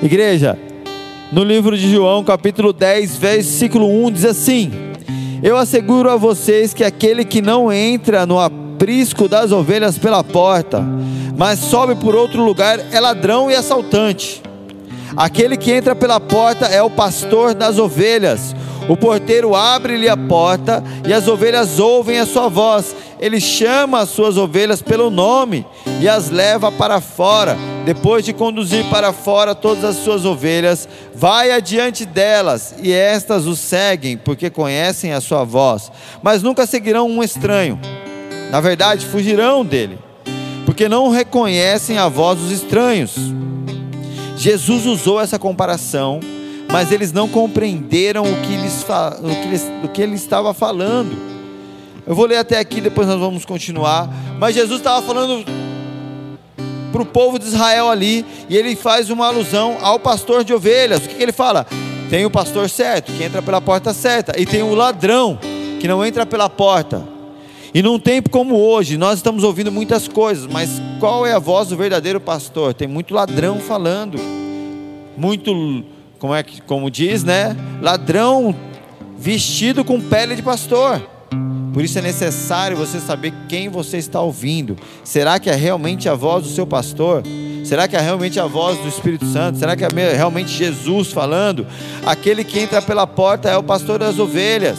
Igreja, no livro de João, capítulo 10, versículo 1, diz assim: Eu asseguro a vocês que aquele que não entra no aprisco das ovelhas pela porta, mas sobe por outro lugar, é ladrão e assaltante. Aquele que entra pela porta é o pastor das ovelhas. O porteiro abre-lhe a porta e as ovelhas ouvem a sua voz. Ele chama as suas ovelhas pelo nome e as leva para fora. Depois de conduzir para fora todas as suas ovelhas, vai adiante delas e estas o seguem, porque conhecem a sua voz. Mas nunca seguirão um estranho. Na verdade, fugirão dele, porque não reconhecem a voz dos estranhos. Jesus usou essa comparação mas eles não compreenderam o que, eles, o, que eles, o que ele estava falando. Eu vou ler até aqui, depois nós vamos continuar. Mas Jesus estava falando para o povo de Israel ali, e ele faz uma alusão ao pastor de ovelhas. O que, que ele fala? Tem o pastor certo, que entra pela porta certa, e tem o ladrão, que não entra pela porta. E num tempo como hoje, nós estamos ouvindo muitas coisas, mas qual é a voz do verdadeiro pastor? Tem muito ladrão falando, muito como é que, como diz, né? Ladrão vestido com pele de pastor. Por isso é necessário você saber quem você está ouvindo. Será que é realmente a voz do seu pastor? Será que é realmente a voz do Espírito Santo? Será que é realmente Jesus falando? Aquele que entra pela porta é o pastor das ovelhas.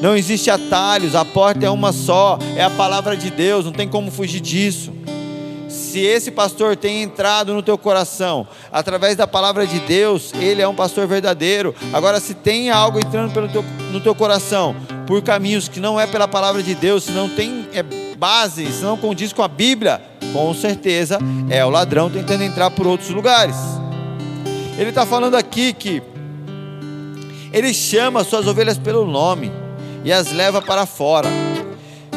Não existe atalhos, a porta é uma só, é a palavra de Deus, não tem como fugir disso se esse pastor tem entrado no teu coração através da palavra de Deus, ele é um pastor verdadeiro. Agora, se tem algo entrando pelo teu, no teu coração por caminhos que não é pela palavra de Deus, se não tem é, base, se não condiz com a Bíblia, com certeza é o ladrão tentando entrar por outros lugares. Ele está falando aqui que ele chama suas ovelhas pelo nome e as leva para fora.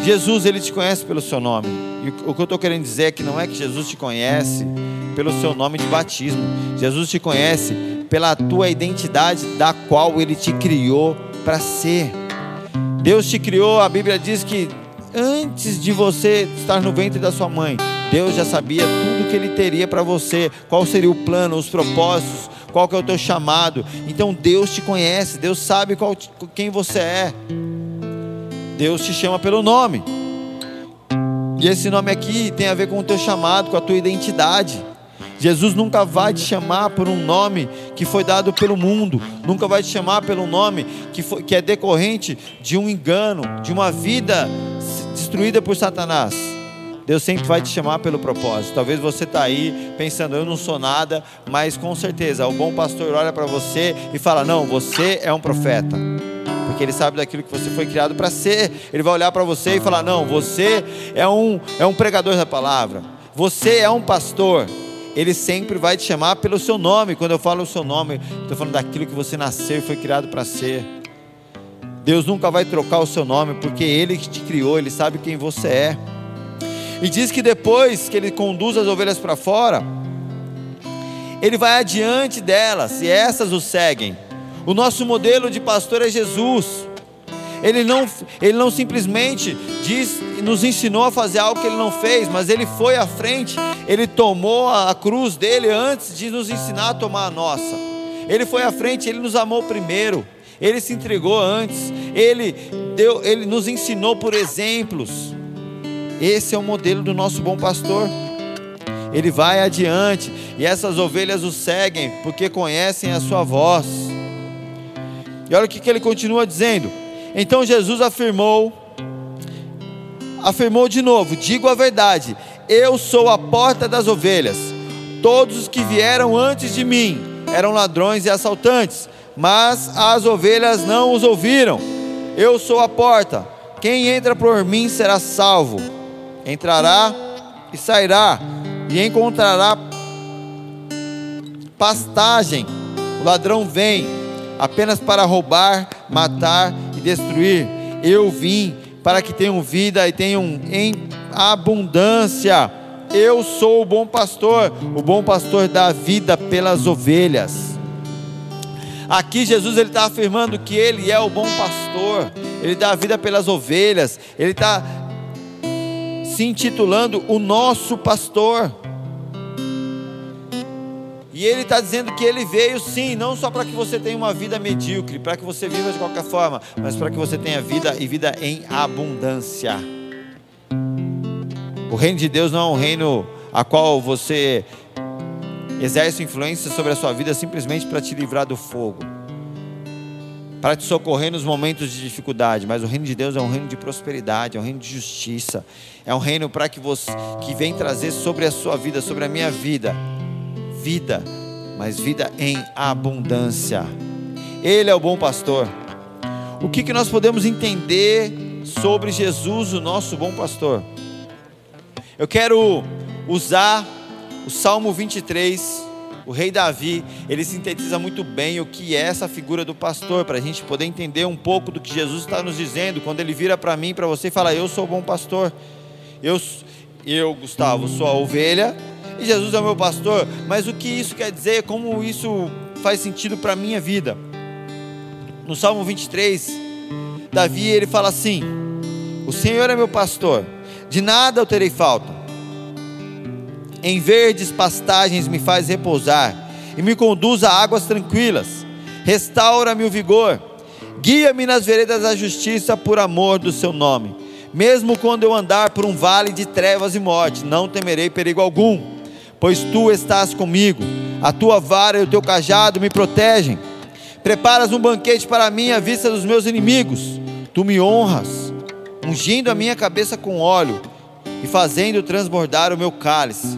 Jesus, ele te conhece pelo seu nome. E o que eu estou querendo dizer é que não é que Jesus te conhece pelo seu nome de batismo. Jesus te conhece pela tua identidade da qual ele te criou para ser. Deus te criou, a Bíblia diz que antes de você estar no ventre da sua mãe, Deus já sabia tudo que ele teria para você, qual seria o plano, os propósitos, qual que é o teu chamado. Então Deus te conhece, Deus sabe qual, quem você é. Deus te chama pelo nome. E esse nome aqui tem a ver com o teu chamado, com a tua identidade. Jesus nunca vai te chamar por um nome que foi dado pelo mundo, nunca vai te chamar pelo nome que, foi, que é decorrente de um engano, de uma vida destruída por Satanás. Deus sempre vai te chamar pelo propósito. Talvez você está aí pensando, eu não sou nada, mas com certeza o bom pastor olha para você e fala: Não, você é um profeta porque Ele sabe daquilo que você foi criado para ser. Ele vai olhar para você e falar: Não, você é um, é um pregador da palavra, você é um pastor. Ele sempre vai te chamar pelo seu nome. Quando eu falo o seu nome, estou falando daquilo que você nasceu e foi criado para ser. Deus nunca vai trocar o seu nome, porque Ele que te criou, Ele sabe quem você é. E diz que depois que Ele conduz as ovelhas para fora, Ele vai adiante delas e essas o seguem. O nosso modelo de pastor é Jesus. Ele não, ele não simplesmente diz, nos ensinou a fazer algo que ele não fez, mas ele foi à frente, ele tomou a cruz dele antes de nos ensinar a tomar a nossa. Ele foi à frente, ele nos amou primeiro, ele se entregou antes, ele deu, ele nos ensinou por exemplos. Esse é o modelo do nosso bom pastor. Ele vai adiante e essas ovelhas o seguem porque conhecem a sua voz. E olha o que, que ele continua dizendo. Então Jesus afirmou, afirmou de novo: digo a verdade, eu sou a porta das ovelhas. Todos os que vieram antes de mim eram ladrões e assaltantes, mas as ovelhas não os ouviram. Eu sou a porta. Quem entra por mim será salvo. Entrará e sairá e encontrará pastagem. O ladrão vem apenas para roubar, matar destruir. Eu vim para que tenham vida e tenham em abundância. Eu sou o bom pastor, o bom pastor dá vida pelas ovelhas. Aqui Jesus ele está afirmando que ele é o bom pastor, ele dá vida pelas ovelhas, ele está se intitulando o nosso pastor. E ele está dizendo que ele veio sim, não só para que você tenha uma vida medíocre, para que você viva de qualquer forma, mas para que você tenha vida e vida em abundância. O reino de Deus não é um reino a qual você exerce influência sobre a sua vida simplesmente para te livrar do fogo, para te socorrer nos momentos de dificuldade, mas o reino de Deus é um reino de prosperidade, é um reino de justiça, é um reino para que você que vem trazer sobre a sua vida, sobre a minha vida, vida, mas vida em abundância. Ele é o bom pastor. O que, que nós podemos entender sobre Jesus, o nosso bom pastor? Eu quero usar o Salmo 23, o rei Davi, ele sintetiza muito bem o que é essa figura do pastor, para a gente poder entender um pouco do que Jesus está nos dizendo, quando ele vira para mim, para você e fala: Eu sou o bom pastor, eu, eu, Gustavo, sou a ovelha, e Jesus é o meu pastor, mas o que isso quer dizer, como isso faz sentido para a minha vida? No Salmo 23, Davi ele fala assim: O Senhor é meu pastor, de nada eu terei falta em verdes pastagens me faz repousar e me conduz a águas tranquilas. Restaura-me o vigor, guia-me nas veredas da justiça por amor do seu nome. Mesmo quando eu andar por um vale de trevas e morte, não temerei perigo algum, pois tu estás comigo. A tua vara e o teu cajado me protegem. Preparas um banquete para mim à vista dos meus inimigos. Tu me honras, ungindo a minha cabeça com óleo e fazendo transbordar o meu cálice.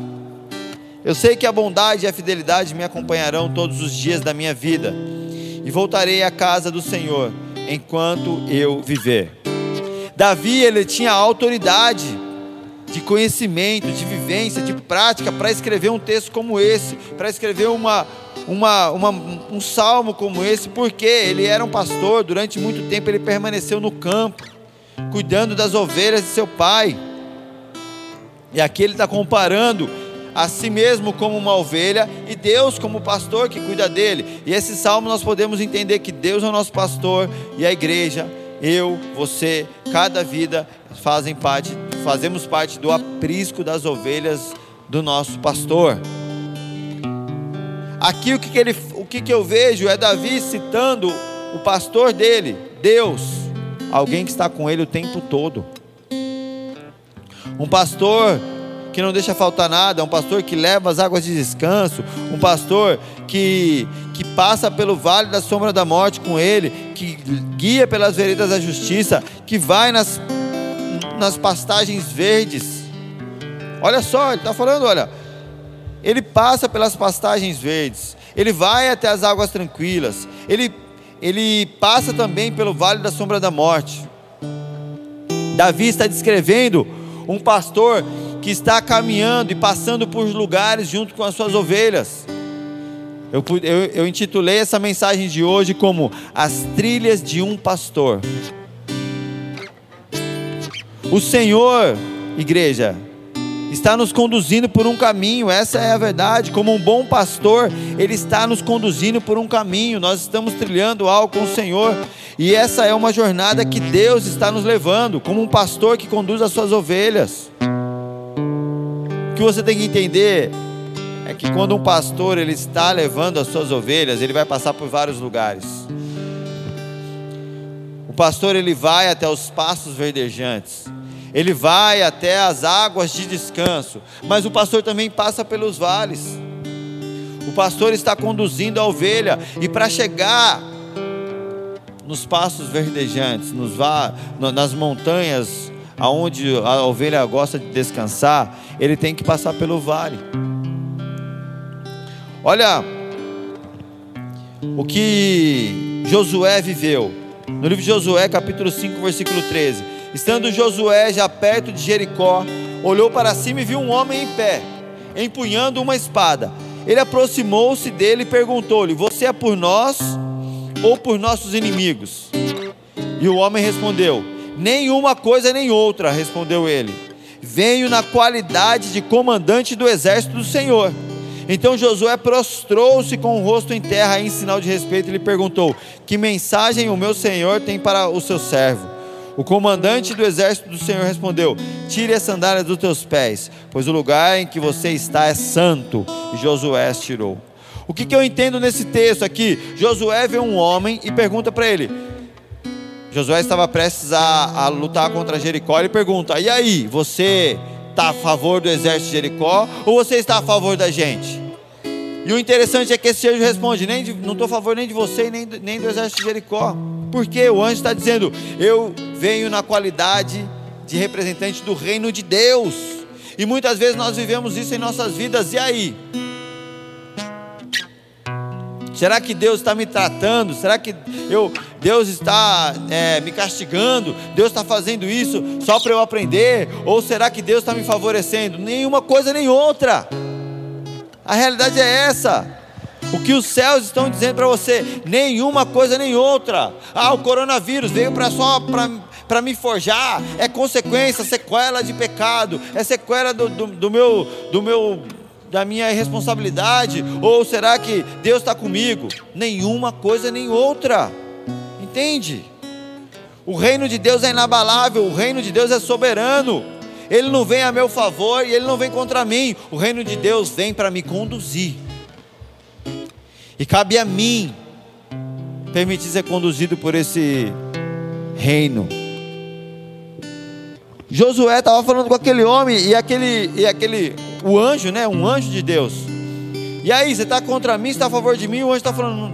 Eu sei que a bondade e a fidelidade me acompanharão todos os dias da minha vida, e voltarei à casa do Senhor enquanto eu viver. Davi, ele tinha autoridade de conhecimento, de vivência, de prática para escrever um texto como esse, para escrever uma, uma, uma, um salmo como esse, porque ele era um pastor, durante muito tempo ele permaneceu no campo, cuidando das ovelhas de seu pai. E aqui ele está comparando a si mesmo como uma ovelha e Deus como pastor que cuida dele. E esse salmo nós podemos entender que Deus é o nosso pastor e a igreja, eu, você, cada vida fazem parte, fazemos parte do aprisco das ovelhas do nosso pastor. Aqui o que, que ele, o que, que eu vejo é Davi citando o pastor dele, Deus, alguém que está com ele o tempo todo. Um pastor que não deixa faltar nada, um pastor que leva as águas de descanso, um pastor que, que passa pelo vale da sombra da morte com ele, que guia pelas veredas da justiça, que vai nas, nas pastagens verdes. Olha só, ele está falando, olha, ele passa pelas pastagens verdes, ele vai até as águas tranquilas, ele, ele passa também pelo vale da sombra da morte. Davi está descrevendo um pastor que está caminhando e passando por lugares junto com as suas ovelhas. Eu, eu, eu intitulei essa mensagem de hoje como As Trilhas de um Pastor. O Senhor, igreja, está nos conduzindo por um caminho, essa é a verdade. Como um bom pastor, Ele está nos conduzindo por um caminho, nós estamos trilhando algo com o Senhor, e essa é uma jornada que Deus está nos levando, como um pastor que conduz as suas ovelhas que você tem que entender é que quando um pastor ele está levando as suas ovelhas, ele vai passar por vários lugares. O pastor ele vai até os pastos verdejantes. Ele vai até as águas de descanso, mas o pastor também passa pelos vales. O pastor está conduzindo a ovelha e para chegar nos pastos verdejantes, nos nas montanhas aonde a ovelha gosta de descansar, ele tem que passar pelo vale. Olha o que Josué viveu. No livro de Josué, capítulo 5, versículo 13. Estando Josué já perto de Jericó, olhou para cima e viu um homem em pé, empunhando uma espada. Ele aproximou-se dele e perguntou-lhe: Você é por nós ou por nossos inimigos? E o homem respondeu: Nenhuma coisa nem outra, respondeu ele. Venho na qualidade de comandante do exército do Senhor. Então Josué prostrou-se com o rosto em terra em sinal de respeito e lhe perguntou: Que mensagem o meu senhor tem para o seu servo? O comandante do exército do Senhor respondeu: Tire as sandálias dos teus pés, pois o lugar em que você está é santo. E Josué as tirou. O que, que eu entendo nesse texto aqui? Josué vê um homem e pergunta para ele. Josué estava prestes a, a lutar contra Jericó. Ele pergunta: E aí, você está a favor do exército de Jericó ou você está a favor da gente? E o interessante é que esse anjo responde: nem de, Não estou a favor nem de você nem do, nem do exército de Jericó. Porque o anjo está dizendo: Eu venho na qualidade de representante do reino de Deus. E muitas vezes nós vivemos isso em nossas vidas. E aí? Será que Deus está me tratando? Será que eu, Deus está é, me castigando? Deus está fazendo isso só para eu aprender? Ou será que Deus está me favorecendo? Nenhuma coisa nem outra. A realidade é essa. O que os céus estão dizendo para você? Nenhuma coisa nem outra. Ah, o coronavírus veio para só para me forjar. É consequência, sequela de pecado. É sequela do, do, do meu do meu da minha responsabilidade? Ou será que Deus está comigo? Nenhuma coisa nem outra. Entende? O reino de Deus é inabalável, o reino de Deus é soberano. Ele não vem a meu favor e ele não vem contra mim. O reino de Deus vem para me conduzir. E cabe a mim permitir ser conduzido por esse reino. Josué estava falando com aquele homem e aquele, e aquele o anjo, né? Um anjo de Deus. E aí, você está contra mim, está a favor de mim? O anjo está falando,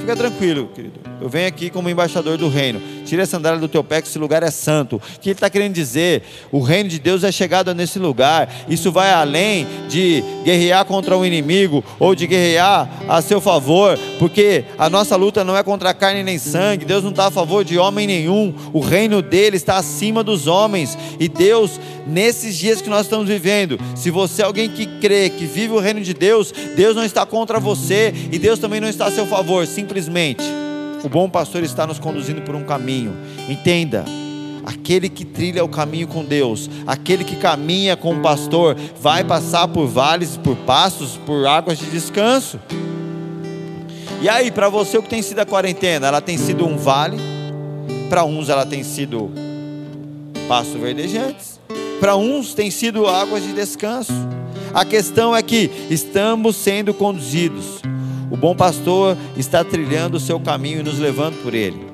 fica tranquilo, querido. Eu venho aqui como embaixador do reino. Tira a sandália do teu pé, que esse lugar é santo. O que ele está querendo dizer? O reino de Deus é chegado nesse lugar. Isso vai além de guerrear contra o inimigo ou de guerrear a seu favor, porque a nossa luta não é contra carne nem sangue. Deus não está a favor de homem nenhum. O reino dele está acima dos homens. E Deus, nesses dias que nós estamos vivendo, se você é alguém que crê, que vive o reino de Deus, Deus não está contra você e Deus também não está a seu favor. Simplesmente. O bom pastor está nos conduzindo por um caminho. Entenda, aquele que trilha o caminho com Deus, aquele que caminha com o pastor, vai passar por vales, por pastos, por águas de descanso. E aí, para você, o que tem sido a quarentena? Ela tem sido um vale, para uns ela tem sido pastos verdejantes, para uns tem sido águas de descanso. A questão é que estamos sendo conduzidos o bom pastor está trilhando o seu caminho e nos levando por ele.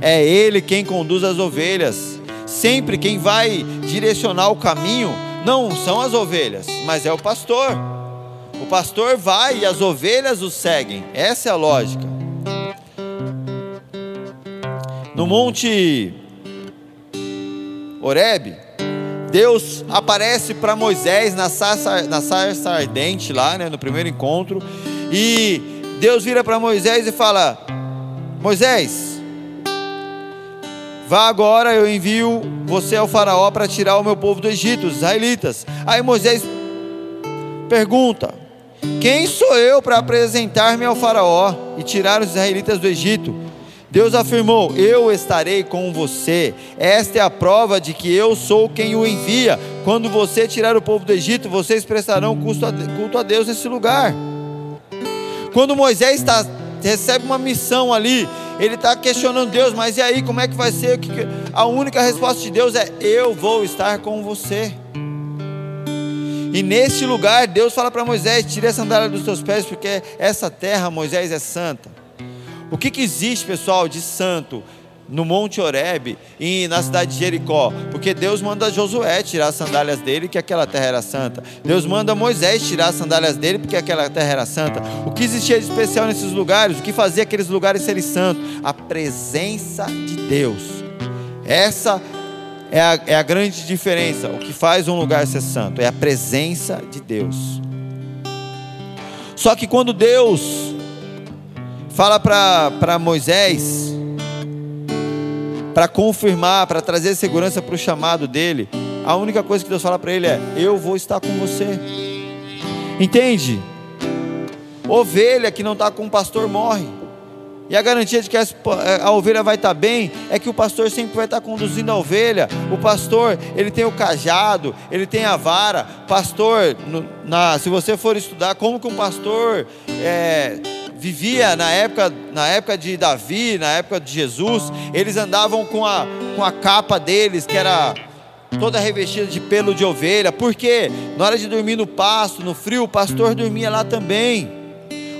É ele quem conduz as ovelhas. Sempre quem vai direcionar o caminho não são as ovelhas, mas é o pastor. O pastor vai e as ovelhas o seguem. Essa é a lógica. No monte Oreb, Deus aparece para Moisés na sarça, na sarça ardente lá, né, no primeiro encontro, e Deus vira para Moisés e fala: Moisés, vá agora, eu envio você ao Faraó para tirar o meu povo do Egito, os israelitas. Aí Moisés pergunta: Quem sou eu para apresentar-me ao Faraó e tirar os israelitas do Egito? Deus afirmou: Eu estarei com você. Esta é a prova de que eu sou quem o envia. Quando você tirar o povo do Egito, vocês prestarão culto a Deus nesse lugar. Quando Moisés recebe uma missão ali, ele está questionando Deus, mas e aí, como é que vai ser? A única resposta de Deus é: Eu vou estar com você. E neste lugar, Deus fala para Moisés: Tire a sandália dos seus pés, porque essa terra, Moisés, é santa. O que, que existe, pessoal, de santo no Monte Oreb e na cidade de Jericó? Porque Deus manda Josué tirar as sandálias dele, que aquela terra era santa. Deus manda Moisés tirar as sandálias dele, porque aquela terra era santa. O que existia de especial nesses lugares? O que fazia aqueles lugares serem santos? A presença de Deus. Essa é a, é a grande diferença. O que faz um lugar ser santo é a presença de Deus. Só que quando Deus fala para Moisés, para confirmar, para trazer segurança para o chamado dele, a única coisa que Deus fala para ele é: Eu vou estar com você. Entende? Ovelha que não está com o pastor morre. E a garantia de que a ovelha vai estar bem é que o pastor sempre vai estar conduzindo a ovelha. O pastor, ele tem o cajado, ele tem a vara. Pastor, na, se você for estudar como que um pastor é, vivia na época, na época de Davi, na época de Jesus, eles andavam com a, com a capa deles, que era toda revestida de pelo de ovelha, porque na hora de dormir no pasto, no frio, o pastor dormia lá também.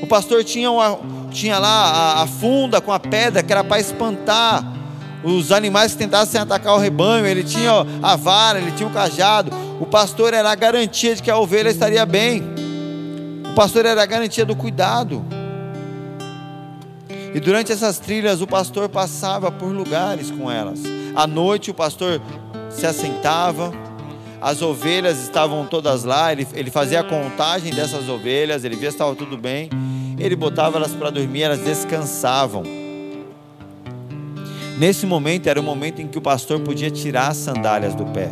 O pastor tinha, uma, tinha lá a, a funda com a pedra que era para espantar os animais que tentassem atacar o rebanho. Ele tinha a vara, ele tinha o cajado. O pastor era a garantia de que a ovelha estaria bem. O pastor era a garantia do cuidado. E durante essas trilhas, o pastor passava por lugares com elas. À noite, o pastor se assentava, as ovelhas estavam todas lá, ele, ele fazia a contagem dessas ovelhas, ele via se estava tudo bem, ele botava elas para dormir, elas descansavam. Nesse momento era o momento em que o pastor podia tirar as sandálias do pé.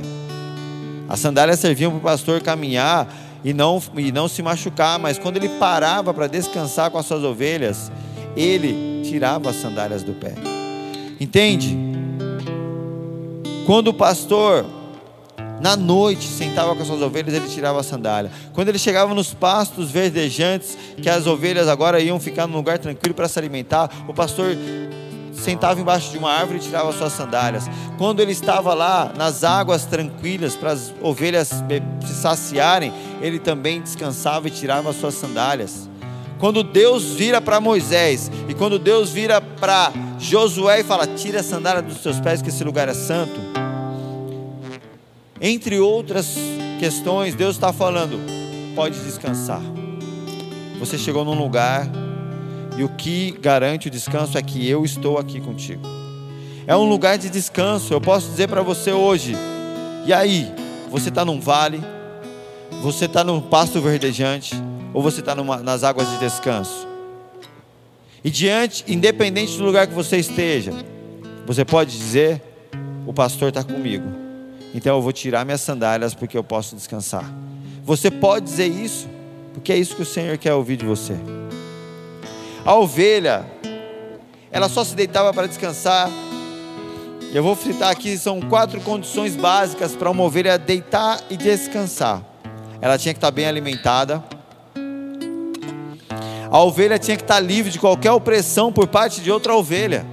As sandálias serviam para o pastor caminhar e não, e não se machucar, mas quando ele parava para descansar com as suas ovelhas, ele tirava as sandálias do pé. Entende? Quando o pastor, na noite, sentava com as suas ovelhas, ele tirava a sandália. Quando ele chegava nos pastos verdejantes, que as ovelhas agora iam ficar num lugar tranquilo para se alimentar, o pastor sentava embaixo de uma árvore e tirava suas sandálias. Quando ele estava lá nas águas tranquilas para as ovelhas se saciarem, ele também descansava e tirava suas sandálias. Quando Deus vira para Moisés e quando Deus vira para Josué e fala: Tira a sandália dos seus pés, que esse lugar é santo. Entre outras questões, Deus está falando: Pode descansar. Você chegou num lugar e o que garante o descanso é que eu estou aqui contigo. É um lugar de descanso. Eu posso dizer para você hoje. E aí, você está num vale, você está num pasto verdejante ou você está nas águas de descanso? E diante, independente do lugar que você esteja, você pode dizer: o pastor está comigo. Então eu vou tirar minhas sandálias porque eu posso descansar. Você pode dizer isso, porque é isso que o Senhor quer ouvir de você. A ovelha, ela só se deitava para descansar. Eu vou citar aqui, são quatro condições básicas para uma ovelha deitar e descansar. Ela tinha que estar bem alimentada, a ovelha tinha que estar livre de qualquer opressão por parte de outra ovelha.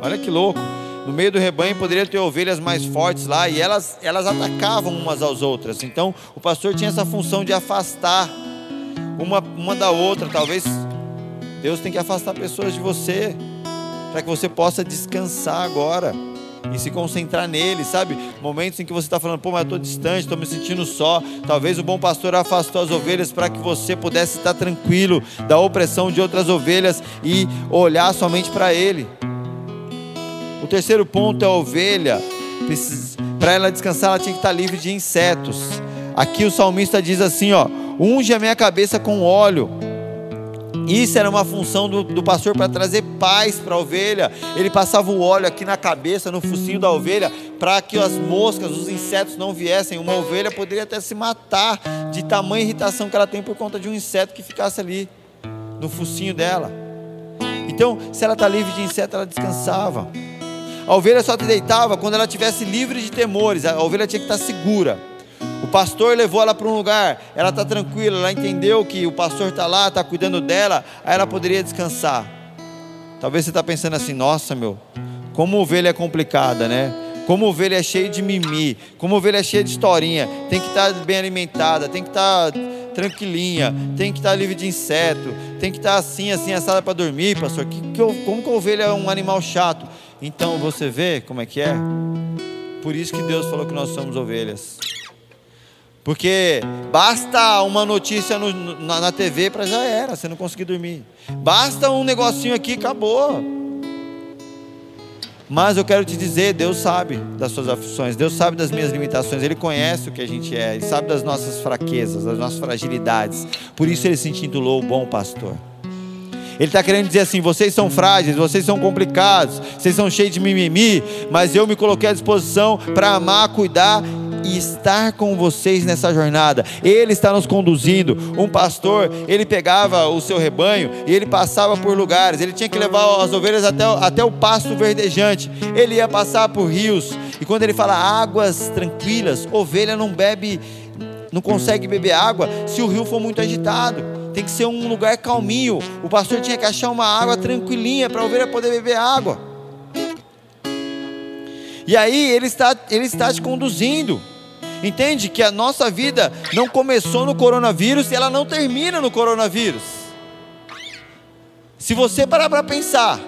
Olha que louco. No meio do rebanho poderia ter ovelhas mais fortes lá e elas, elas atacavam umas às outras. Então o pastor tinha essa função de afastar uma, uma da outra. Talvez Deus tem que afastar pessoas de você para que você possa descansar agora e se concentrar nele, sabe? Momentos em que você está falando, pô, mas eu estou distante, estou me sentindo só. Talvez o bom pastor afastou as ovelhas para que você pudesse estar tranquilo da opressão de outras ovelhas e olhar somente para ele. O terceiro ponto é a ovelha. Para ela descansar, ela tinha que estar livre de insetos. Aqui o salmista diz assim: ó, unge a minha cabeça com óleo isso era uma função do, do pastor para trazer paz para a ovelha. Ele passava o óleo aqui na cabeça, no focinho da ovelha, para que as moscas, os insetos não viessem. Uma ovelha poderia até se matar de tamanha irritação que ela tem por conta de um inseto que ficasse ali no focinho dela. Então, se ela está livre de inseto, ela descansava. A ovelha só deitava quando ela estivesse livre de temores. A ovelha tinha que estar segura. O pastor levou ela para um lugar, ela está tranquila, ela entendeu que o pastor está lá, está cuidando dela, aí ela poderia descansar. Talvez você está pensando assim: nossa, meu, como ovelha é complicada, né? Como ovelha é cheia de mimi, como ovelha é cheia de historinha, tem que estar tá bem alimentada, tem que estar tá tranquilinha, tem que estar tá livre de inseto, tem que estar tá assim, assim, assada para dormir, pastor. Que, que, como que a ovelha é um animal chato? Então você vê como é que é? Por isso que Deus falou que nós somos ovelhas. Porque basta uma notícia no, na, na TV para já era, você não conseguir dormir. Basta um negocinho aqui, acabou. Mas eu quero te dizer, Deus sabe das suas aflições, Deus sabe das minhas limitações, Ele conhece o que a gente é, Ele sabe das nossas fraquezas, das nossas fragilidades. Por isso Ele se intitulou o bom pastor. Ele está querendo dizer assim: vocês são frágeis, vocês são complicados, vocês são cheios de mimimi, mas eu me coloquei à disposição para amar, cuidar e estar com vocês nessa jornada. Ele está nos conduzindo. Um pastor, ele pegava o seu rebanho e ele passava por lugares. Ele tinha que levar as ovelhas até, até o pasto verdejante. Ele ia passar por rios. E quando ele fala águas tranquilas, ovelha não bebe, não consegue beber água se o rio for muito agitado. Tem que ser um lugar calminho. O pastor tinha que achar uma água tranquilinha para a ovelha poder beber água. E aí ele está, ele está te conduzindo. Entende que a nossa vida não começou no coronavírus e ela não termina no coronavírus. Se você parar para pensar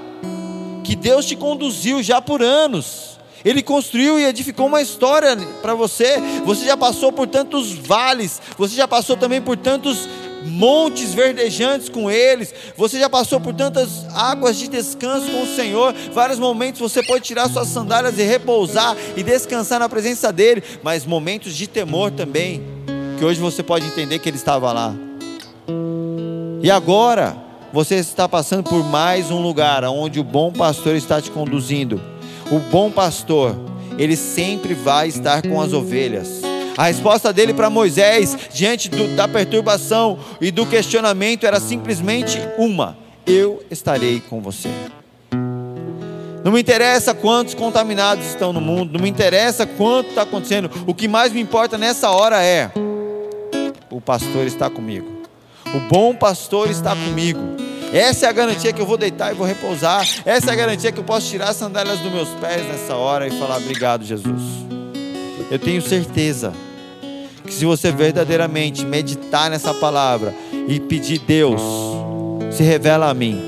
que Deus te conduziu já por anos, Ele construiu e edificou uma história para você. Você já passou por tantos vales, você já passou também por tantos montes verdejantes com eles. Você já passou por tantas águas de descanso com o Senhor. Vários momentos você pode tirar suas sandálias e repousar e descansar na presença dEle, mas momentos de temor também, que hoje você pode entender que Ele estava lá. E agora, você está passando por mais um lugar onde o bom pastor está te conduzindo. O bom pastor, ele sempre vai estar com as ovelhas. A resposta dele para Moisés, diante do, da perturbação e do questionamento, era simplesmente uma: Eu estarei com você. Não me interessa quantos contaminados estão no mundo, não me interessa quanto está acontecendo, o que mais me importa nessa hora é: o pastor está comigo, o bom pastor está comigo. Essa é a garantia que eu vou deitar e vou repousar. Essa é a garantia que eu posso tirar as sandálias dos meus pés nessa hora e falar: Obrigado, Jesus. Eu tenho certeza que se você verdadeiramente meditar nessa palavra e pedir Deus, se revela a mim.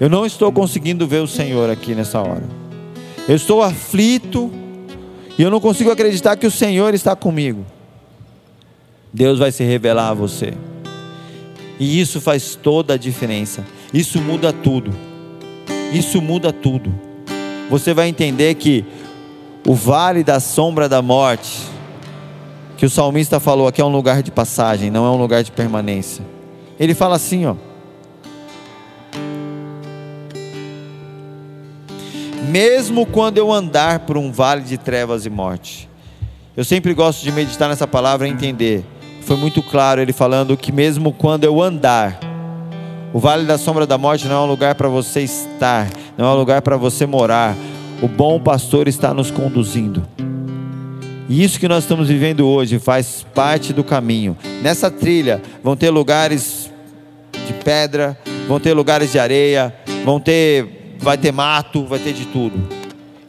Eu não estou conseguindo ver o Senhor aqui nessa hora. Eu estou aflito e eu não consigo acreditar que o Senhor está comigo. Deus vai se revelar a você. E isso faz toda a diferença. Isso muda tudo. Isso muda tudo. Você vai entender que o vale da sombra da morte que o salmista falou aqui é um lugar de passagem, não é um lugar de permanência. Ele fala assim, ó. Mesmo quando eu andar por um vale de trevas e morte. Eu sempre gosto de meditar nessa palavra e entender. Foi muito claro ele falando que mesmo quando eu andar, o vale da sombra da morte não é um lugar para você estar, não é um lugar para você morar. O bom pastor está nos conduzindo. E isso que nós estamos vivendo hoje faz parte do caminho. Nessa trilha vão ter lugares de pedra, vão ter lugares de areia, vão ter, vai ter mato, vai ter de tudo.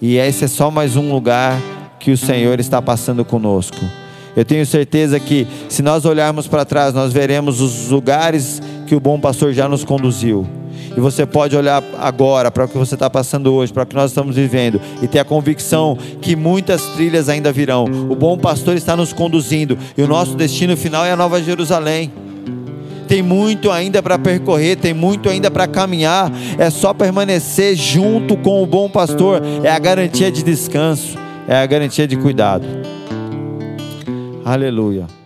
E esse é só mais um lugar que o Senhor está passando conosco. Eu tenho certeza que se nós olharmos para trás, nós veremos os lugares que o bom pastor já nos conduziu. E você pode olhar agora para o que você está passando hoje, para o que nós estamos vivendo, e ter a convicção que muitas trilhas ainda virão. O bom pastor está nos conduzindo, e o nosso destino final é a Nova Jerusalém. Tem muito ainda para percorrer, tem muito ainda para caminhar. É só permanecer junto com o bom pastor. É a garantia de descanso, é a garantia de cuidado. Aleluia.